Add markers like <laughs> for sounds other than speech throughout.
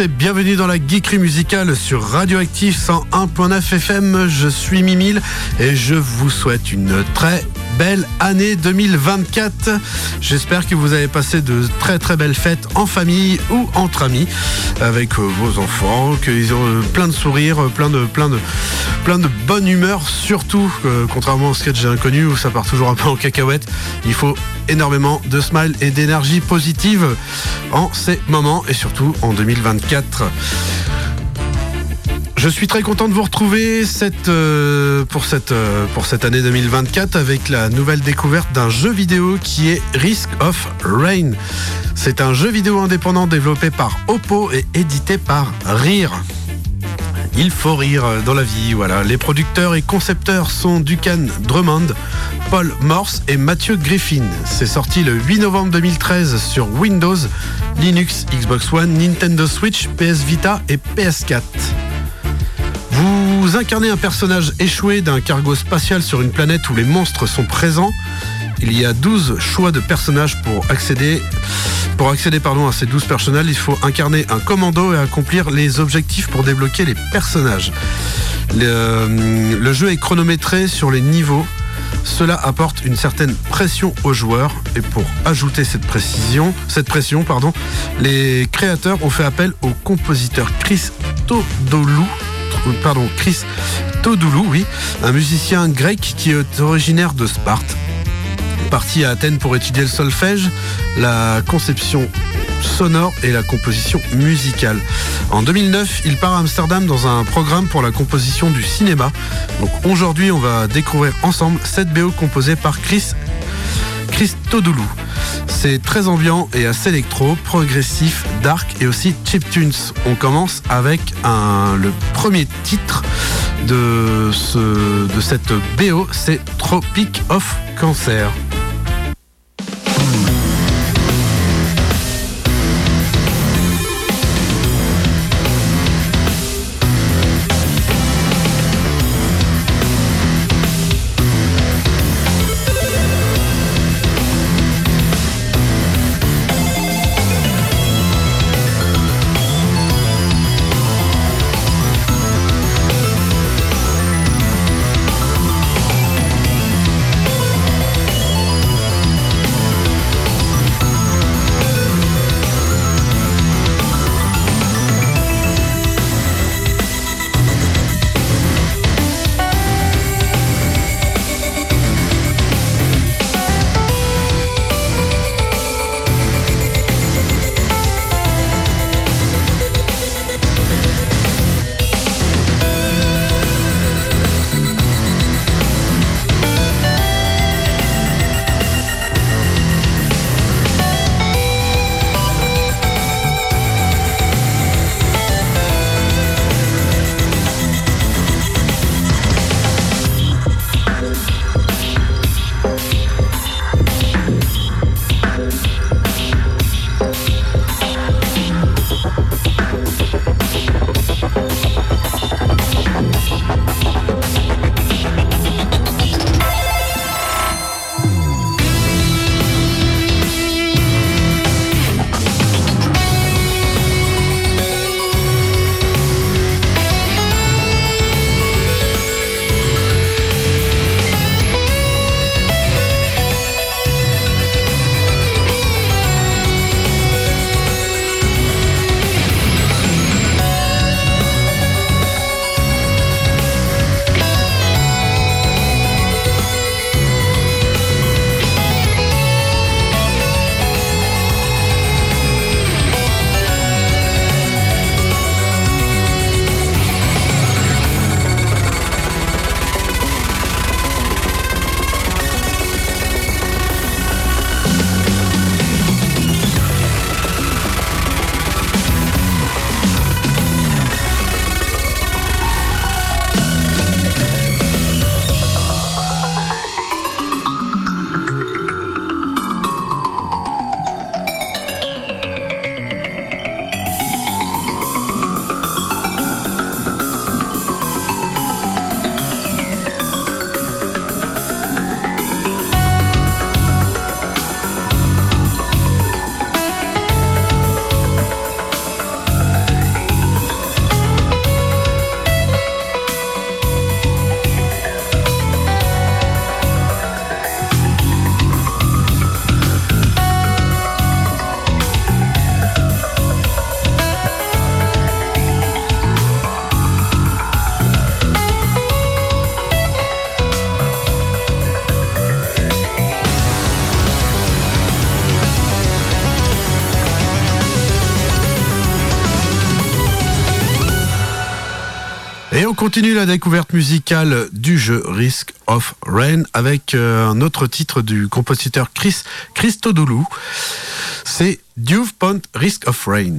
Et bienvenue dans la geekerie musicale sur Radioactive 101.9 FM. Je suis Mimile et je vous souhaite une très belle année 2024. J'espère que vous avez passé de très très belles fêtes en famille ou entre amis avec euh, vos enfants, qu'ils ont euh, plein de sourires, euh, plein de plein de bonne humeur surtout contrairement au sketch inconnu où ça part toujours un peu en cacahuète. Il faut énormément de smile et d'énergie positive en ces moments et surtout en 2024. Je suis très content de vous retrouver euh, pour, cette, euh, pour cette année 2024 avec la nouvelle découverte d'un jeu vidéo qui est Risk of Rain. C'est un jeu vidéo indépendant développé par Oppo et édité par Rire. Il faut rire dans la vie, voilà. Les producteurs et concepteurs sont Ducan Drummond, Paul Morse et Mathieu Griffin. C'est sorti le 8 novembre 2013 sur Windows, Linux, Xbox One, Nintendo Switch, PS Vita et PS4. Vous incarnez un personnage échoué d'un cargo spatial sur une planète où les monstres sont présents. Il y a 12 choix de personnages pour accéder, pour accéder pardon, à ces 12 personnages. Il faut incarner un commando et accomplir les objectifs pour débloquer les personnages. Le, jeu est chronométré sur les niveaux. Cela apporte une certaine pression aux joueurs et pour ajouter cette précision, cette pression, pardon, les créateurs ont fait appel au compositeur Chris Todoulou, pardon, Chris Todoulou, oui, un musicien grec qui est originaire de Sparte. Parti à Athènes pour étudier le solfège, la conception sonore et la composition musicale. En 2009, il part à Amsterdam dans un programme pour la composition du cinéma. Donc aujourd'hui, on va découvrir ensemble cette BO composée par Chris, Chris Todoulou. C'est très ambiant et assez électro, progressif, dark et aussi chiptunes. On commence avec le premier titre de, ce, de cette BO, c'est Tropic of Cancer. Continue la découverte musicale du jeu Risk of Rain avec euh, un autre titre du compositeur Chris Christodoulou. C'est Duve Point Risk of Rain.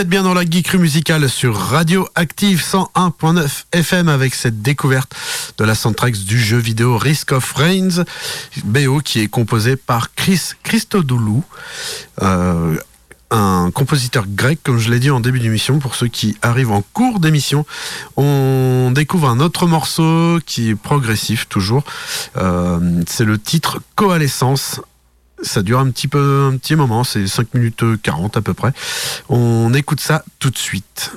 Êtes bien dans la geekerie musicale sur Radio Active 101.9 FM avec cette découverte de la soundtrack du jeu vidéo Risk of Rains, BO qui est composé par Chris Christodoulou, euh, un compositeur grec, comme je l'ai dit en début d'émission, pour ceux qui arrivent en cours d'émission. On découvre un autre morceau qui est progressif toujours. Euh, c'est le titre Coalescence, ça dure un petit peu, un petit moment, c'est 5 minutes 40 à peu près. On écoute ça tout de suite.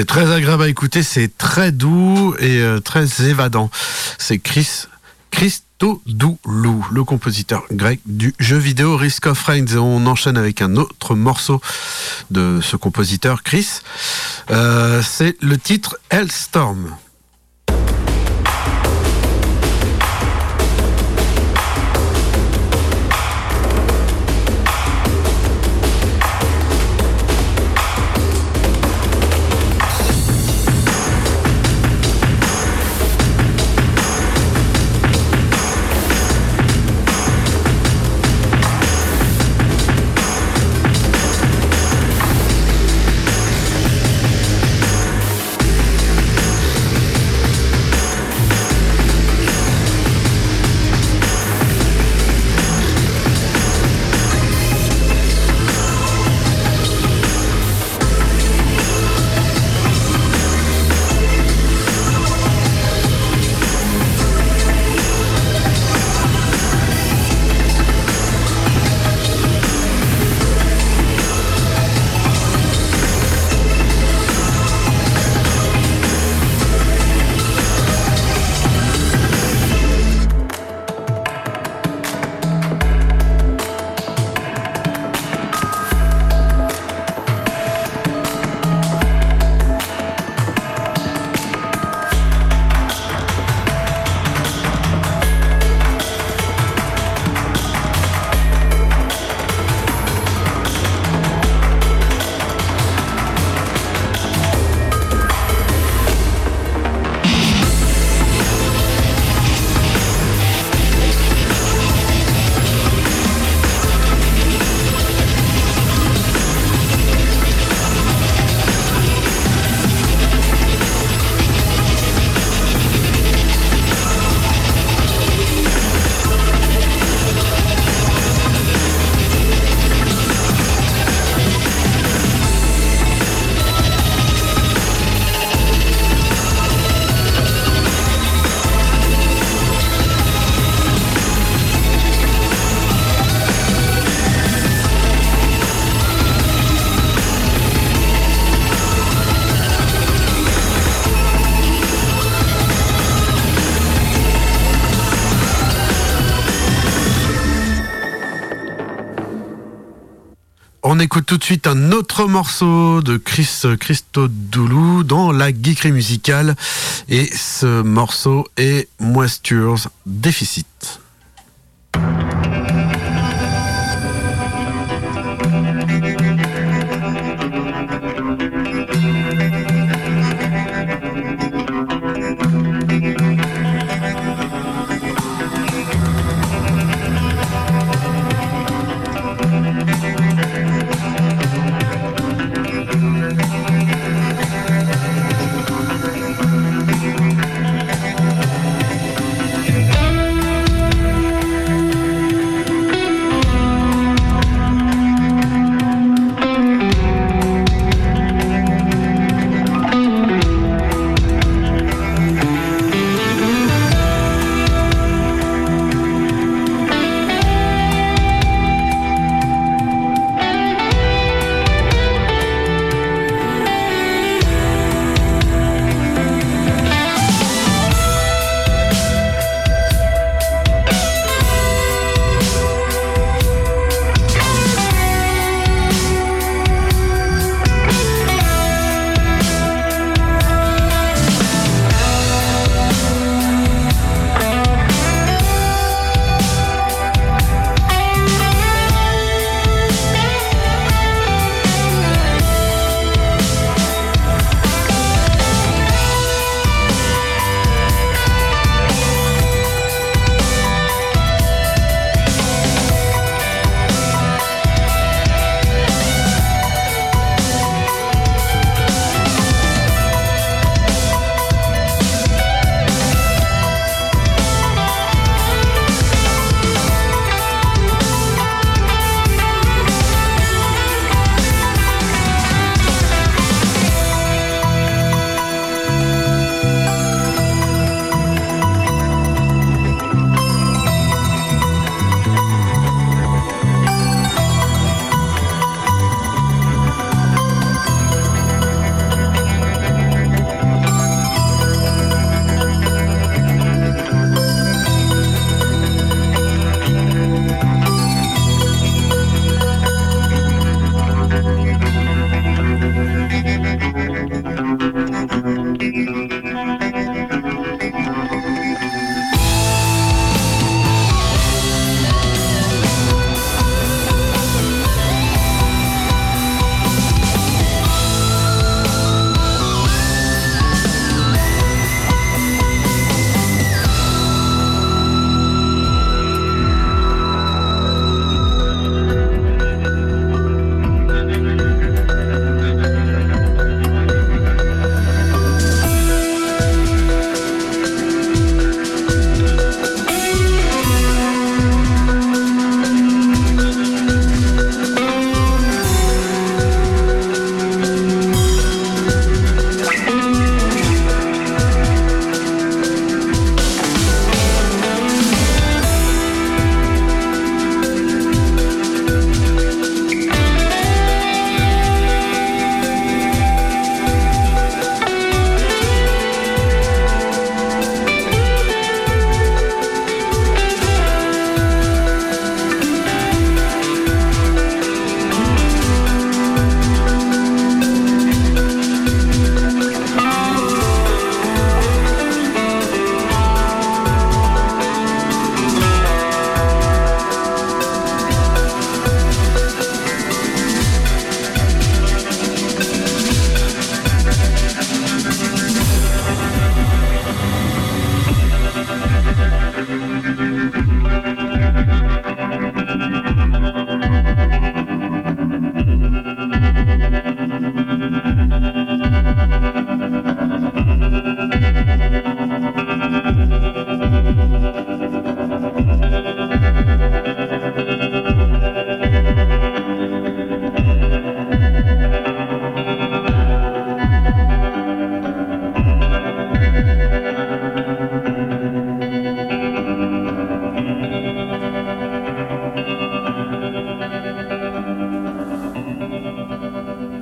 C'est très agréable à écouter, c'est très doux et euh, très évadant. C'est Chris Christodoulou, le compositeur grec du jeu vidéo Risk of Rain. On enchaîne avec un autre morceau de ce compositeur, Chris. Euh, c'est le titre Hellstorm. Écoute tout de suite un autre morceau de Chris Christodoulou dans la geekerie musicale. Et ce morceau est Moistures Déficit.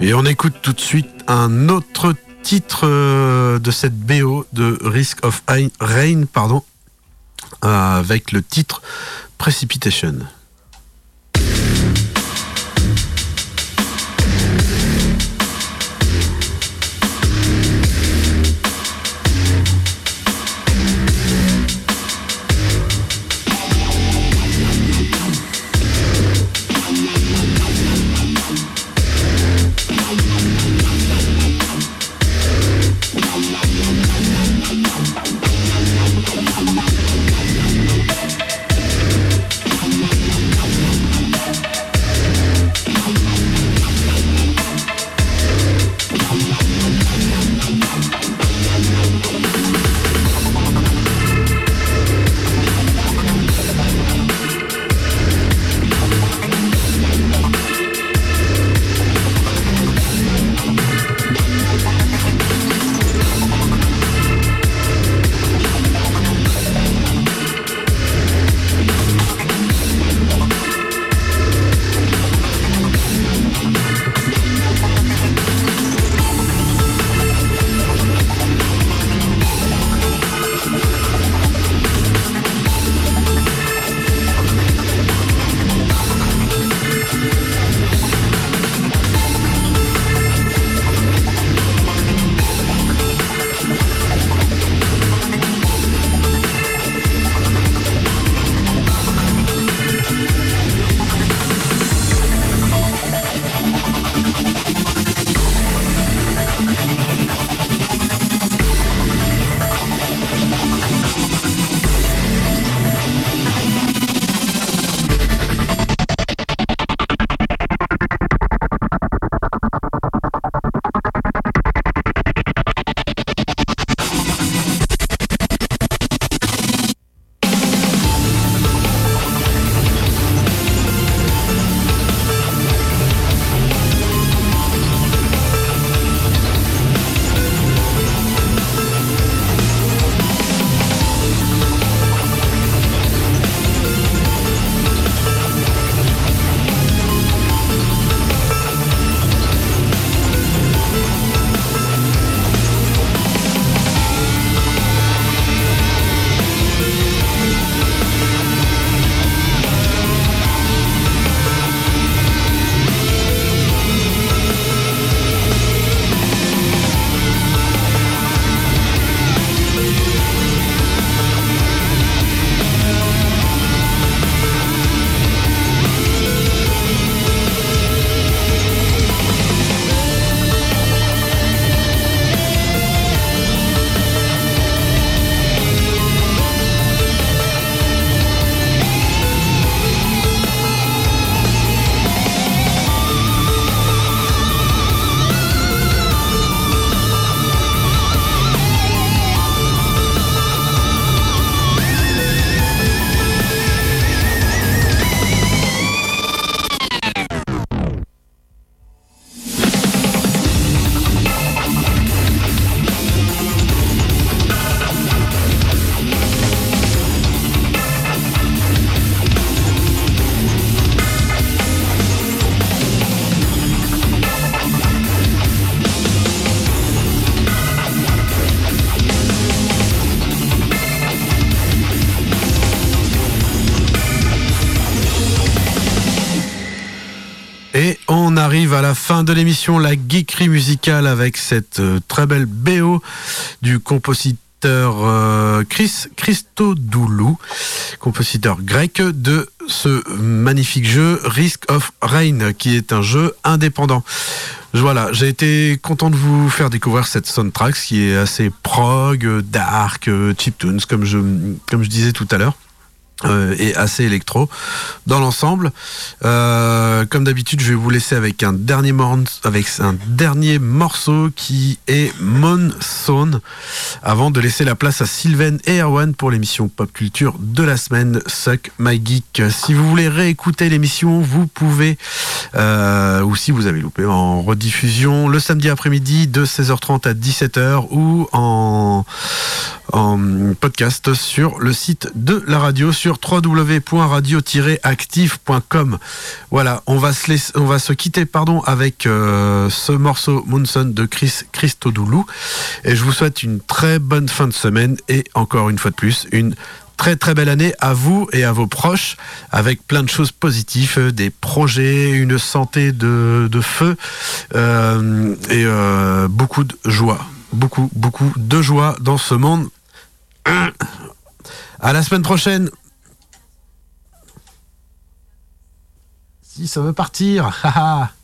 Et on écoute tout de suite un autre titre euh, de cette BO de Risk of Rain, pardon, avec le titre Precipitation. La fin de l'émission, la geekerie musicale avec cette euh, très belle BO du compositeur euh, Chris Christodoulou, compositeur grec de ce magnifique jeu Risk of Rain, qui est un jeu indépendant. Voilà, j'ai été content de vous faire découvrir cette soundtrack qui est assez prog, dark, chiptunes, comme je, comme je disais tout à l'heure. Euh, et assez électro dans l'ensemble. Euh, comme d'habitude, je vais vous laisser avec un dernier avec un dernier morceau qui est Monsoon, avant de laisser la place à Sylvain et Erwan pour l'émission pop culture de la semaine Suck My Geek. Si vous voulez réécouter l'émission, vous pouvez, euh, ou si vous avez loupé en rediffusion le samedi après-midi de 16h30 à 17h ou en en podcast sur le site de la radio sur www.radio-active.com. Voilà, on va se laisser, on va se quitter pardon avec euh, ce morceau Moonson de Chris Christodoulou et je vous souhaite une très bonne fin de semaine et encore une fois de plus une très très belle année à vous et à vos proches avec plein de choses positives, euh, des projets, une santé de, feu euh, et beaucoup de joie. Beaucoup, beaucoup de joie dans ce monde. À la semaine prochaine. Si ça veut partir. <laughs>